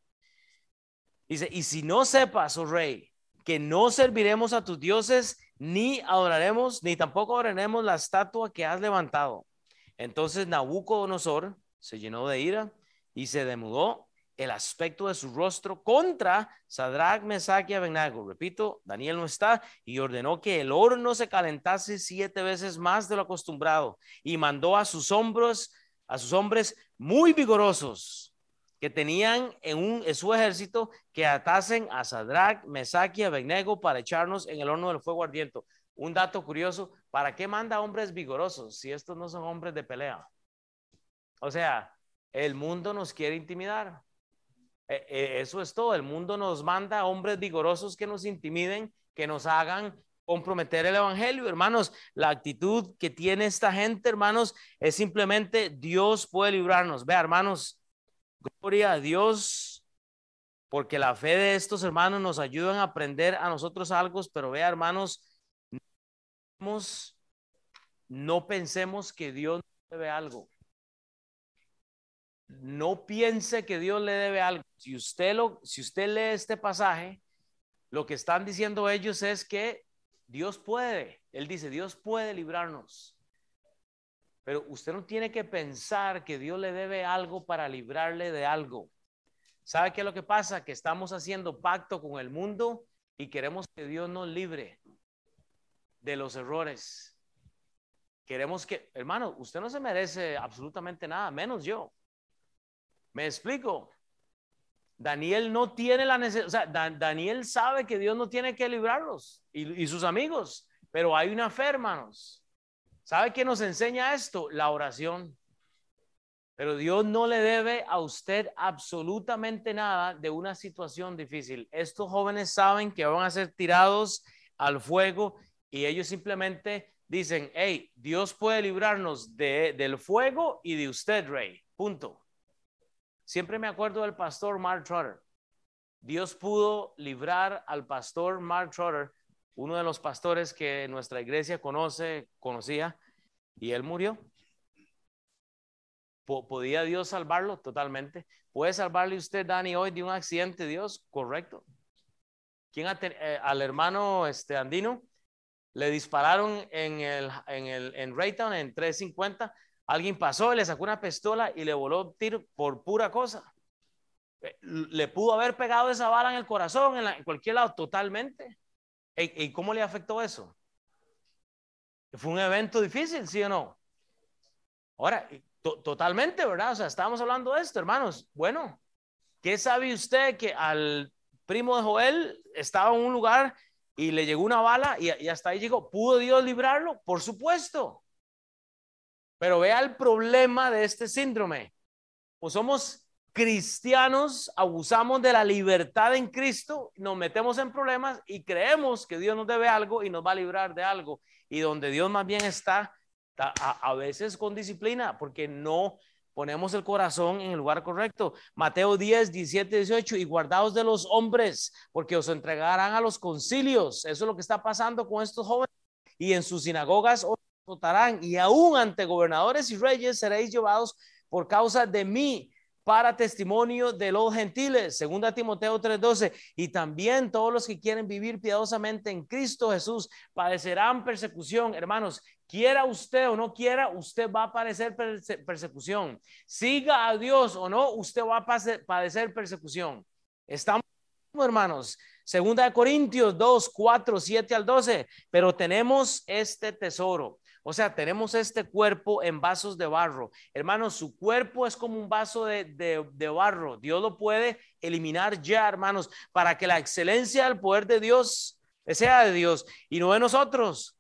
Dice, y si no sepas, oh rey, que no serviremos a tus dioses, ni adoraremos, ni tampoco adoraremos la estatua que has levantado. Entonces Nabucodonosor se llenó de ira y se demudó el aspecto de su rostro contra Sadrach, Mesach y Abednego. Repito, Daniel no está y ordenó que el horno se calentase siete veces más de lo acostumbrado y mandó a sus hombros, a sus hombres muy vigorosos que tenían en, un, su ejército que atasen a Sadrach, Mesach y Abednego para echarnos en el horno del fuego ardiente. Un dato curioso, ¿para qué manda hombres vigorosos si estos no son hombres de pelea? O sea, el mundo nos quiere intimidar. E, e, eso es todo. El mundo nos manda hombres vigorosos que nos intimiden, que nos hagan comprometer el evangelio, hermanos. La actitud que tiene esta gente, hermanos, es simplemente Dios puede librarnos. Vea, hermanos, Gloria a Dios, porque la fe de estos hermanos nos ayudan a aprender a nosotros algo, pero vea, hermanos, no pensemos que Dios debe algo. No piense que Dios le debe algo. Si usted lo, si usted lee este pasaje, lo que están diciendo ellos es que Dios puede. Él dice, Dios puede librarnos. Pero usted no tiene que pensar que Dios le debe algo para librarle de algo. ¿Sabe qué es lo que pasa? Que estamos haciendo pacto con el mundo y queremos que Dios nos libre de los errores. Queremos que, hermano, usted no se merece absolutamente nada, menos yo. ¿Me explico? Daniel no tiene la necesidad, Daniel sabe que Dios no tiene que librarlos y, y sus amigos, pero hay una fe, hermanos. ¿Sabe qué nos enseña esto? La oración. Pero Dios no le debe a usted absolutamente nada de una situación difícil. Estos jóvenes saben que van a ser tirados al fuego y ellos simplemente dicen, hey, Dios puede librarnos de, del fuego y de usted, rey. Punto. Siempre me acuerdo del pastor Mark Trotter. Dios pudo librar al pastor Mark Trotter uno de los pastores que nuestra iglesia conoce, conocía, y él murió. ¿Podía Dios salvarlo? Totalmente. ¿Puede salvarle usted, Dani, hoy de un accidente, Dios? Correcto. ¿Quién eh, al hermano este, Andino le dispararon en el en el en Raytown en 350? Alguien pasó, le sacó una pistola y le voló tiro por pura cosa. Eh, le pudo haber pegado esa bala en el corazón, en cualquier lado, totalmente. ¿Y, cómo le afectó eso? Fue un evento difícil, ¿sí o no? Ahora, totalmente, ¿verdad? O sea, estábamos hablando de esto, hermanos. Bueno, ¿qué sabe usted que al primo de Joel estaba en un lugar y le llegó una bala y, y hasta ahí llegó? ¿Pudo Dios librarlo? Por supuesto. Pero vea el problema de este síndrome. Pues somos cristianos, abusamos de la libertad en Cristo, nos metemos en problemas y creemos que Dios nos debe algo y nos va a librar de algo. Y donde Dios más bien está, a, veces con disciplina, porque no ponemos el corazón en el lugar correcto. Mateo 10, 17, 18, y guardaos de los hombres, porque os entregarán a los concilios. Eso es lo que está pasando con estos jóvenes. Y en sus sinagogas os votarán, y aún ante gobernadores y reyes seréis llevados por causa de mí para testimonio de los gentiles, segunda Timoteo 3:12, y también todos los que quieren vivir piadosamente en Cristo Jesús padecerán persecución, hermanos, quiera usted o no quiera, usted va a padecer persecución. Siga a Dios o no, usted va a padecer persecución. Estamos hermanos, segunda de Corintios 2, 4, 7 al 12, pero tenemos este tesoro o sea, tenemos este cuerpo en vasos de barro. Hermanos, su cuerpo es como un vaso de, barro. Dios lo puede eliminar ya, hermanos, para que la excelencia del poder de Dios sea de Dios y no de nosotros.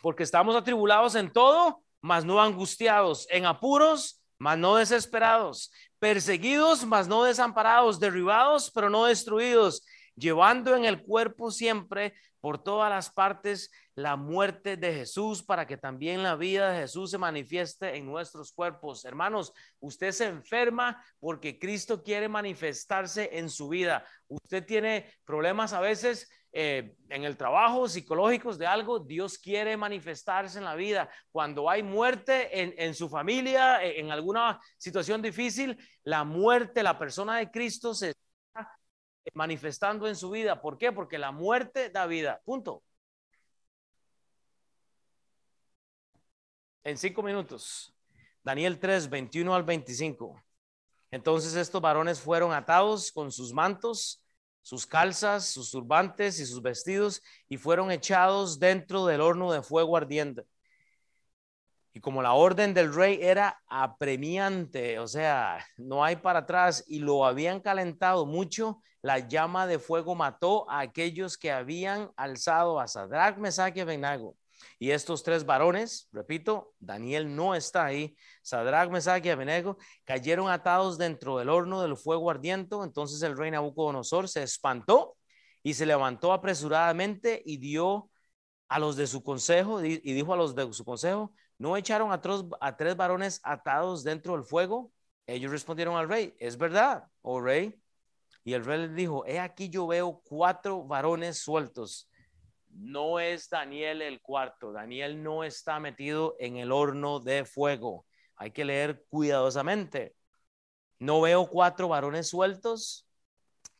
Porque estamos atribulados en todo, mas no angustiados, en apuros, mas no desesperados, perseguidos, mas no desamparados, derribados, pero no destruidos, llevando en el cuerpo siempre por todas las partes la muerte de Jesús para que también la vida de Jesús se manifieste en nuestros cuerpos. Hermanos, usted se enferma porque Cristo quiere manifestarse en su vida. Usted tiene problemas a veces eh, en el trabajo, psicológicos de algo, Dios quiere manifestarse en la vida. Cuando hay muerte en, en su familia, eh, en alguna situación difícil, la muerte, la persona de Cristo se está manifestando en su vida. ¿Por qué? Porque la muerte da vida. Punto. En cinco minutos. Daniel 3, 21 al 25. Entonces estos varones fueron atados con sus mantos, sus calzas, sus turbantes y sus vestidos y fueron echados dentro del horno de fuego ardiente. Y como la orden del rey era apremiante, o sea, no hay para atrás, y lo habían calentado mucho, la llama de fuego mató a aquellos que habían alzado a Sadrach, Mesach y. Y estos tres varones, repito, Daniel no está ahí, Sadrach, Mesach y Abednego, cayeron atados dentro del horno del fuego ardiente. Entonces el rey Nabucodonosor se espantó y se levantó apresuradamente y dio a los de su consejo y dijo a los de su consejo, ¿no echaron a, a tres varones atados dentro del fuego? Ellos respondieron al rey, es verdad, oh rey. Y el rey les dijo, he aquí yo veo cuatro varones sueltos no es Daniel el cuarto. Daniel no está metido en el horno de fuego. Hay que leer cuidadosamente. No veo cuatro varones sueltos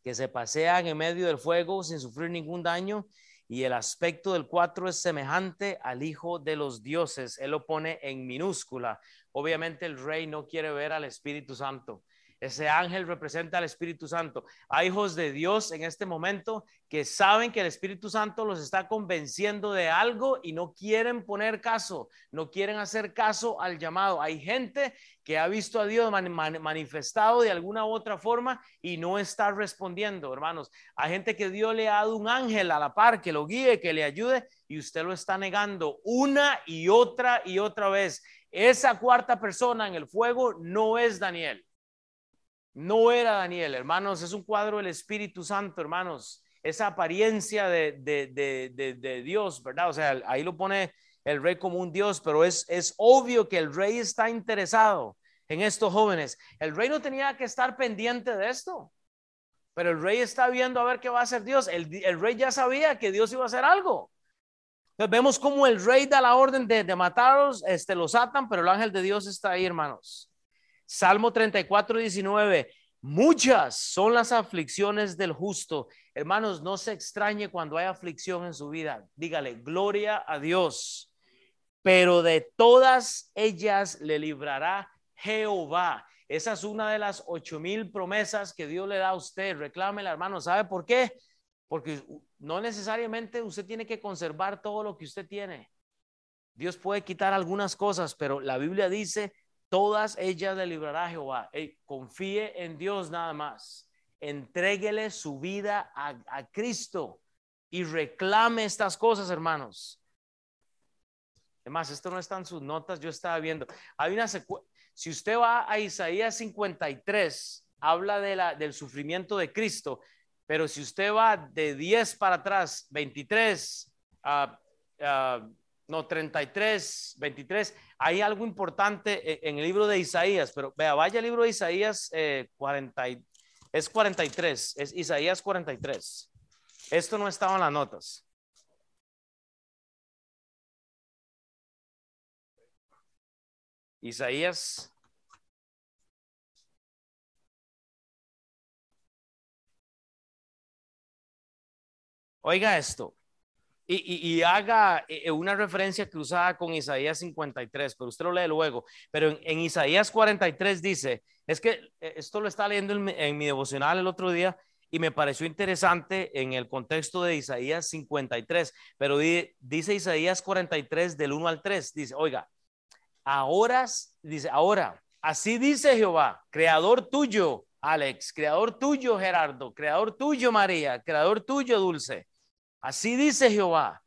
que se pasean en medio del fuego sin sufrir ningún daño. Y el aspecto del cuatro es semejante al Hijo de los dioses. Él lo pone en minúscula. Obviamente el rey no quiere ver al Espíritu Santo. Ese ángel representa al Espíritu Santo. Hay hijos de Dios en este momento que saben que el Espíritu Santo los está convenciendo de algo y no quieren poner caso, no quieren hacer caso al llamado. Hay gente que ha visto a Dios manifestado de alguna u otra forma y no está respondiendo, hermanos. Hay gente que Dios le ha dado un ángel a la par que lo guíe, que le ayude y usted lo está negando una y otra y otra vez. Esa cuarta persona en el fuego no es Daniel. No era Daniel, hermanos, es un cuadro del Espíritu Santo, hermanos. Esa apariencia de, de, Dios, ¿verdad? O sea, ahí lo pone el rey como un Dios, pero es, es obvio que el rey está interesado en estos jóvenes. El rey no tenía que estar pendiente de esto, pero el rey está viendo a ver qué va a hacer Dios. El, el rey ya sabía que Dios iba a hacer algo. Entonces vemos como el rey da la orden de, de matarlos, este, los atan, pero el ángel de Dios está ahí, hermanos. Salmo 34, 19. Muchas son las aflicciones del justo. Hermanos, no se extrañe cuando hay aflicción en su vida. Dígale, gloria a Dios. Pero de todas ellas le librará Jehová. Esa es una de las ocho mil promesas que Dios le da a usted. Reclámela, hermano. ¿Sabe por qué? Porque no necesariamente usted tiene que conservar todo lo que usted tiene. Dios puede quitar algunas cosas, pero la Biblia dice, todas ellas le librará Jehová. confíe en Dios nada más. Entréguele su vida a, a Cristo y reclame estas cosas, hermanos. Además, esto no está en sus notas, yo estaba viendo. Hay una si usted va a Isaías 53, habla de la, del sufrimiento de Cristo, pero si usted va de 10 para atrás, 23, no, 33, 23, hay algo importante e, en el libro de Isaías, pero vea, vaya al libro de Isaías 40, eh, es 43, es Isaías 43. Esto no estaba en las notas. Isaías. Oiga esto. Y, haga eh, una referencia cruzada con Isaías 53, pero usted lo lee luego. Pero en, Isaías 43 dice, es que eh, esto lo está leyendo en, mi devocional el otro día y me pareció interesante en el contexto de Isaías 53, pero dice Isaías 43 del 1 al 3, dice, oiga, ahora, dice, ahora, así dice Jehová, creador tuyo, Alex, creador tuyo, Gerardo, creador tuyo, María, creador tuyo, Dulce. Así dice Jehová,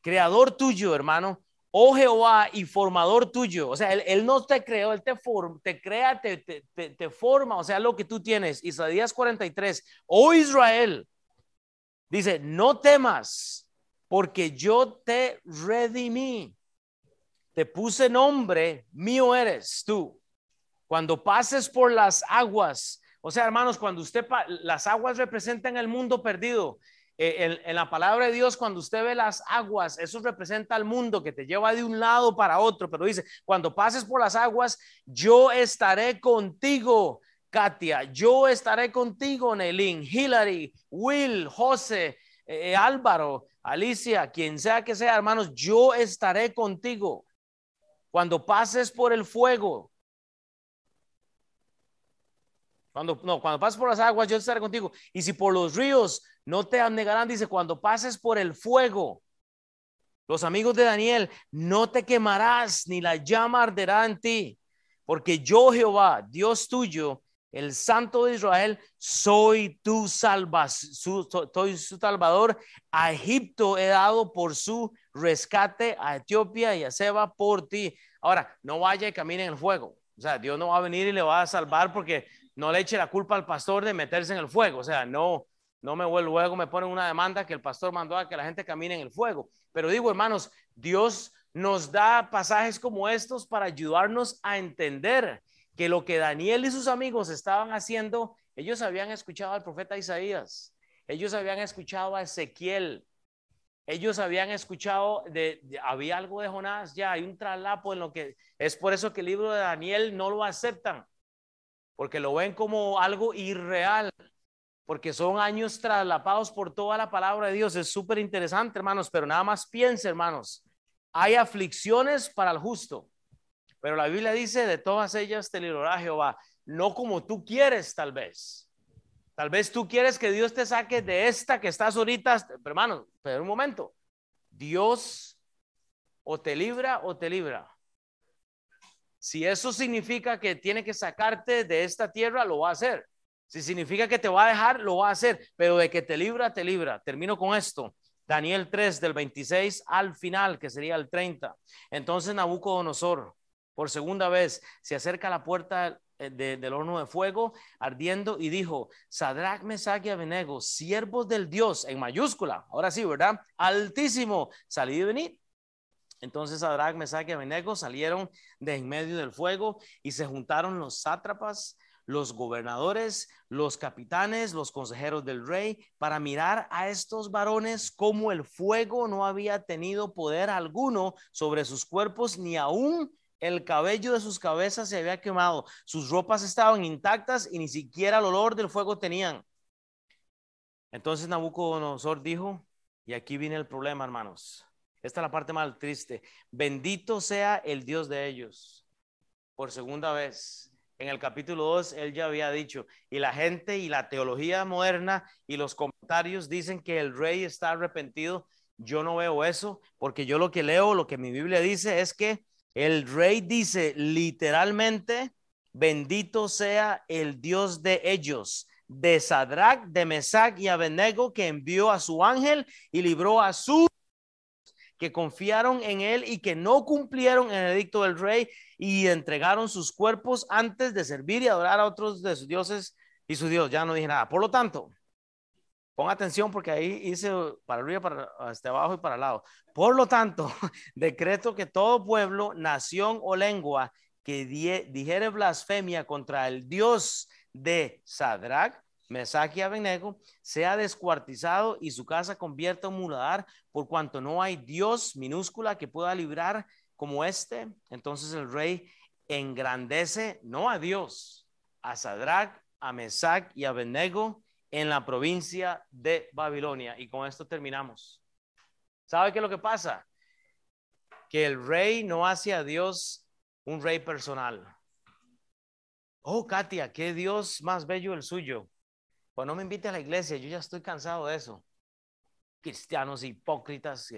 creador tuyo, hermano, oh Jehová y formador tuyo. O sea, él, no te creó, él te, te crea, te, te, forma, o sea, lo que tú tienes. Isaías 43, oh Israel, dice, no temas, porque yo te redimí te puse nombre, mío eres tú. Cuando pases por las aguas, o sea, hermanos, cuando usted, las aguas representan el mundo perdido. Eh, en, la palabra de Dios, cuando usted ve las aguas, eso representa al mundo que te lleva de un lado para otro, pero dice, cuando pases por las aguas, yo estaré contigo, Katia, yo estaré contigo, Nelín, Hillary, Will, José, eh, Álvaro, Alicia, quien sea que sea, hermanos, yo estaré contigo. Cuando pases por el fuego, cuando, no, cuando pases por las aguas, yo estaré contigo. Y si por los ríos no te anegarán, dice, cuando pases por el fuego, los amigos de Daniel, no te quemarás, ni la llama arderá en ti, porque yo, Jehová, Dios tuyo, el Santo de Israel, soy tu salvación, soy su salvador. A Egipto he dado por su rescate, a Etiopía y a Seba por ti. Ahora, no vaya y camine en el fuego. O sea, Dios no va a venir y le va a salvar porque no le eche la culpa al pastor de meterse en el fuego. O sea, no, no me vuelvo luego, me ponen una demanda que el pastor mandó a que la gente camine en el fuego. Pero digo, hermanos, Dios nos da pasajes como estos para ayudarnos a entender que lo que Daniel y sus amigos estaban haciendo, ellos habían escuchado al profeta Isaías, ellos habían escuchado a Ezequiel, ellos habían escuchado de, había algo de Jonás, ya hay un traslapo en lo que es por eso que el libro de Daniel no lo aceptan, porque lo ven como algo irreal, porque son años traslapados por toda la palabra de Dios. Es súper interesante, hermanos, pero nada más piense, hermanos, hay aflicciones para el justo, pero la Biblia dice, de todas ellas te librará Jehová, no como tú quieres tal vez. Tal vez tú quieres que Dios te saque de esta que estás ahorita, pero hermano, pero un momento. Dios o te libra o te libra. Si eso significa que tiene que sacarte de esta tierra, lo va a hacer. Si significa que te va a dejar, lo va a hacer. Pero de que te libra, te libra. Termino con esto. Daniel 3 del 26 al final, que sería el 30. Entonces Nabucodonosor por segunda vez se acerca a la puerta eh, del horno de fuego ardiendo y dijo, Sadrach, Mesach y Abednego, siervos del Dios, en mayúscula, ahora sí, ¿verdad? Altísimo, salid y venid. Entonces Sadrach, Mesach y Abednego salieron de en medio del fuego y se juntaron los sátrapas, los gobernadores, los capitanes, los consejeros del rey, para mirar a estos varones como el fuego no había tenido poder alguno sobre sus cuerpos, ni aún el cabello de sus cabezas se había quemado, sus ropas estaban intactas y ni siquiera el olor del fuego tenían. Entonces Nabucodonosor dijo, y aquí viene el problema, hermanos. Esta es la parte más triste. Bendito sea el Dios de ellos. Por segunda vez. En el capítulo 2, él ya había dicho, y la gente y la teología moderna y los comentarios dicen que el rey está arrepentido Yo no veo eso porque yo lo que leo, lo que mi Biblia dice es que el rey dice literalmente, bendito sea el Dios de ellos, de Sadrach, de Mesach y Abednego, que envió a su ángel y libró a sus que confiaron en él y que no cumplieron el edicto del rey y entregaron sus cuerpos antes de servir y adorar a otros de sus dioses y su Dios. Ya no dije nada. Por lo tanto, Ponga atención porque ahí hice para arriba, para hasta abajo y para el lado. Por lo tanto, decreto que todo pueblo, nación o lengua que dijere blasfemia contra el Dios de Sadrach, Mesach y Abednego sea descuartizado y su casa convierta en muladar por cuanto no hay Dios minúscula que pueda librar como este. Entonces el rey engrandece no a Dios, a Sadrach, a Mesach y a Abednego en la provincia de Babilonia. Y con esto terminamos. ¿Sabe qué es lo que pasa? Que el rey no hace a Dios un rey personal. Oh, Katia, qué Dios más bello el suyo. Pues no me invite a la iglesia, yo ya estoy cansado de eso. Cristianos hipócritas,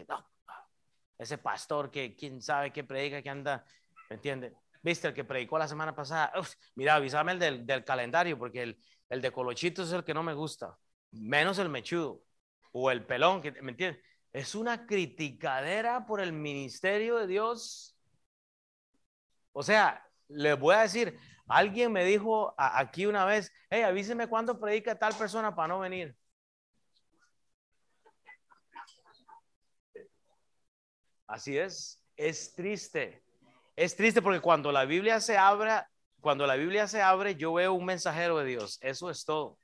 ese pastor que quién sabe qué predica, que anda, ¿me entiende? ¿Viste el que predicó la semana pasada? mira, avísame el del, calendario, porque el, de Colochito es el que no me gusta, menos el mechudo o el pelón, ¿me entiendes? Es una criticadera por el ministerio de Dios. O sea, les voy a decir, alguien me dijo aquí una vez, hey, avíseme cuándo predica tal persona para no venir. Así es, es triste. Es triste porque cuando la Biblia se abra, cuando la Biblia se abre, yo veo un mensajero de Dios. Eso es todo.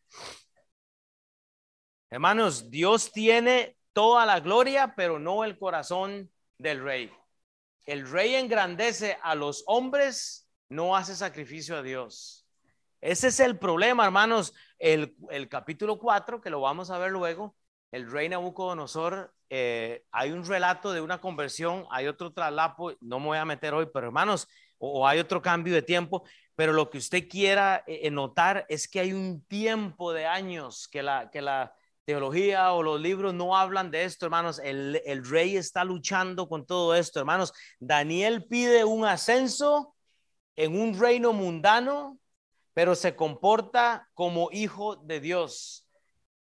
Hermanos, Dios tiene toda la gloria, pero no el corazón del rey. El rey engrandece a los hombres, no hace sacrificio a Dios. Ese es el problema, hermanos. El, el capítulo 4, que lo vamos a ver luego, el rey Nabucodonosor, eh, hay un relato de una conversión, hay otro traslapo, no me voy a meter hoy, pero hermanos, o hay otro cambio de tiempo, pero lo que usted quiera eh, eh, notar es que hay un tiempo de años que la, que la teología o los libros no hablan de esto, hermanos. El, el rey está luchando con todo esto, hermanos. Daniel pide un ascenso en un reino mundano, pero se comporta como hijo de Dios.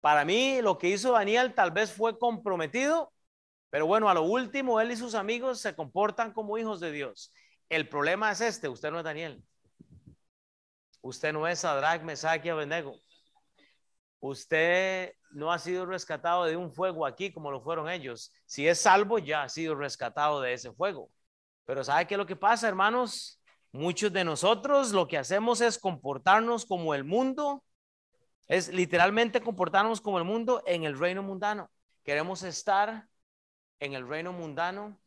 Para mí, lo que hizo Daniel tal vez fue comprometido, pero bueno, a lo último, él y sus amigos se comportan como hijos de Dios. El problema es este, usted no es Daniel. Usted no es Sadrach, Mesach y Abednego. Usted no ha sido rescatado de un fuego aquí como lo fueron ellos. Si es salvo, ya ha sido rescatado de ese fuego. Pero ¿sabe qué es lo que pasa, hermanos? Muchos de nosotros lo que hacemos es comportarnos como el mundo. Es literalmente comportarnos como el mundo en el reino mundano. Queremos estar en el reino mundano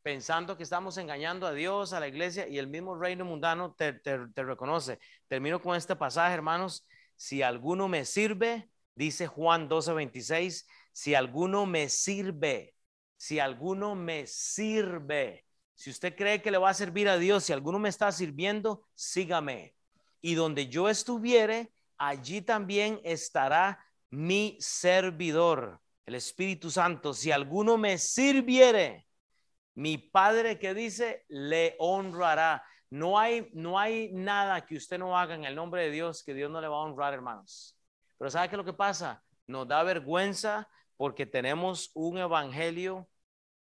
pensando que estamos engañando a Dios, a la iglesia y el mismo reino mundano te, te, reconoce. Termino con este pasaje, hermanos. Si alguno me sirve, dice Juan 12, 26, si alguno me sirve, si alguno me sirve, si usted cree que le va a servir a Dios, si alguno me está sirviendo, sígame. Y donde yo estuviere, allí también estará mi servidor, el Espíritu Santo. Si alguno me sirviere, mi Padre que dice, le honrará. No hay, no hay nada que usted no haga en el nombre de Dios que Dios no le va a honrar, hermanos. Pero ¿sabe qué es lo que pasa? Nos da vergüenza porque tenemos un evangelio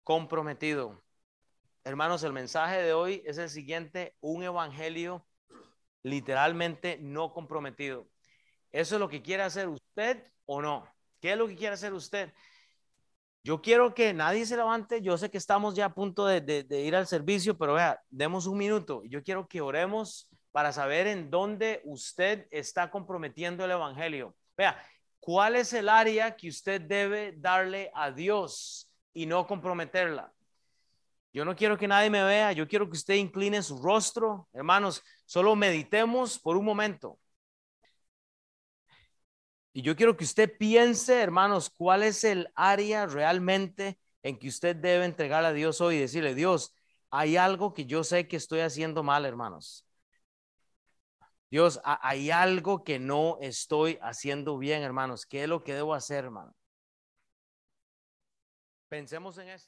comprometido. Hermanos, el mensaje de hoy es el siguiente, un evangelio literalmente no comprometido. ¿Eso es lo que quiere hacer usted o no? ¿Qué es lo que quiere hacer usted? Yo quiero que nadie se levante. Yo sé que estamos ya a punto de, ir al servicio, pero vea, demos un minuto. Yo quiero que oremos para saber en dónde usted está comprometiendo el Evangelio. Vea, ¿cuál es el área que usted debe darle a Dios y no comprometerla? Yo no quiero que nadie me vea, yo quiero que usted incline su rostro. Hermanos, solo meditemos por un momento. Y yo quiero que usted piense, hermanos, cuál es el área realmente en que usted debe entregar a Dios hoy y decirle, Dios, hay algo que yo sé que estoy haciendo mal, hermanos. Dios, hay algo que no estoy haciendo bien, hermanos. ¿Qué es lo que debo hacer, hermano? Pensemos en esto.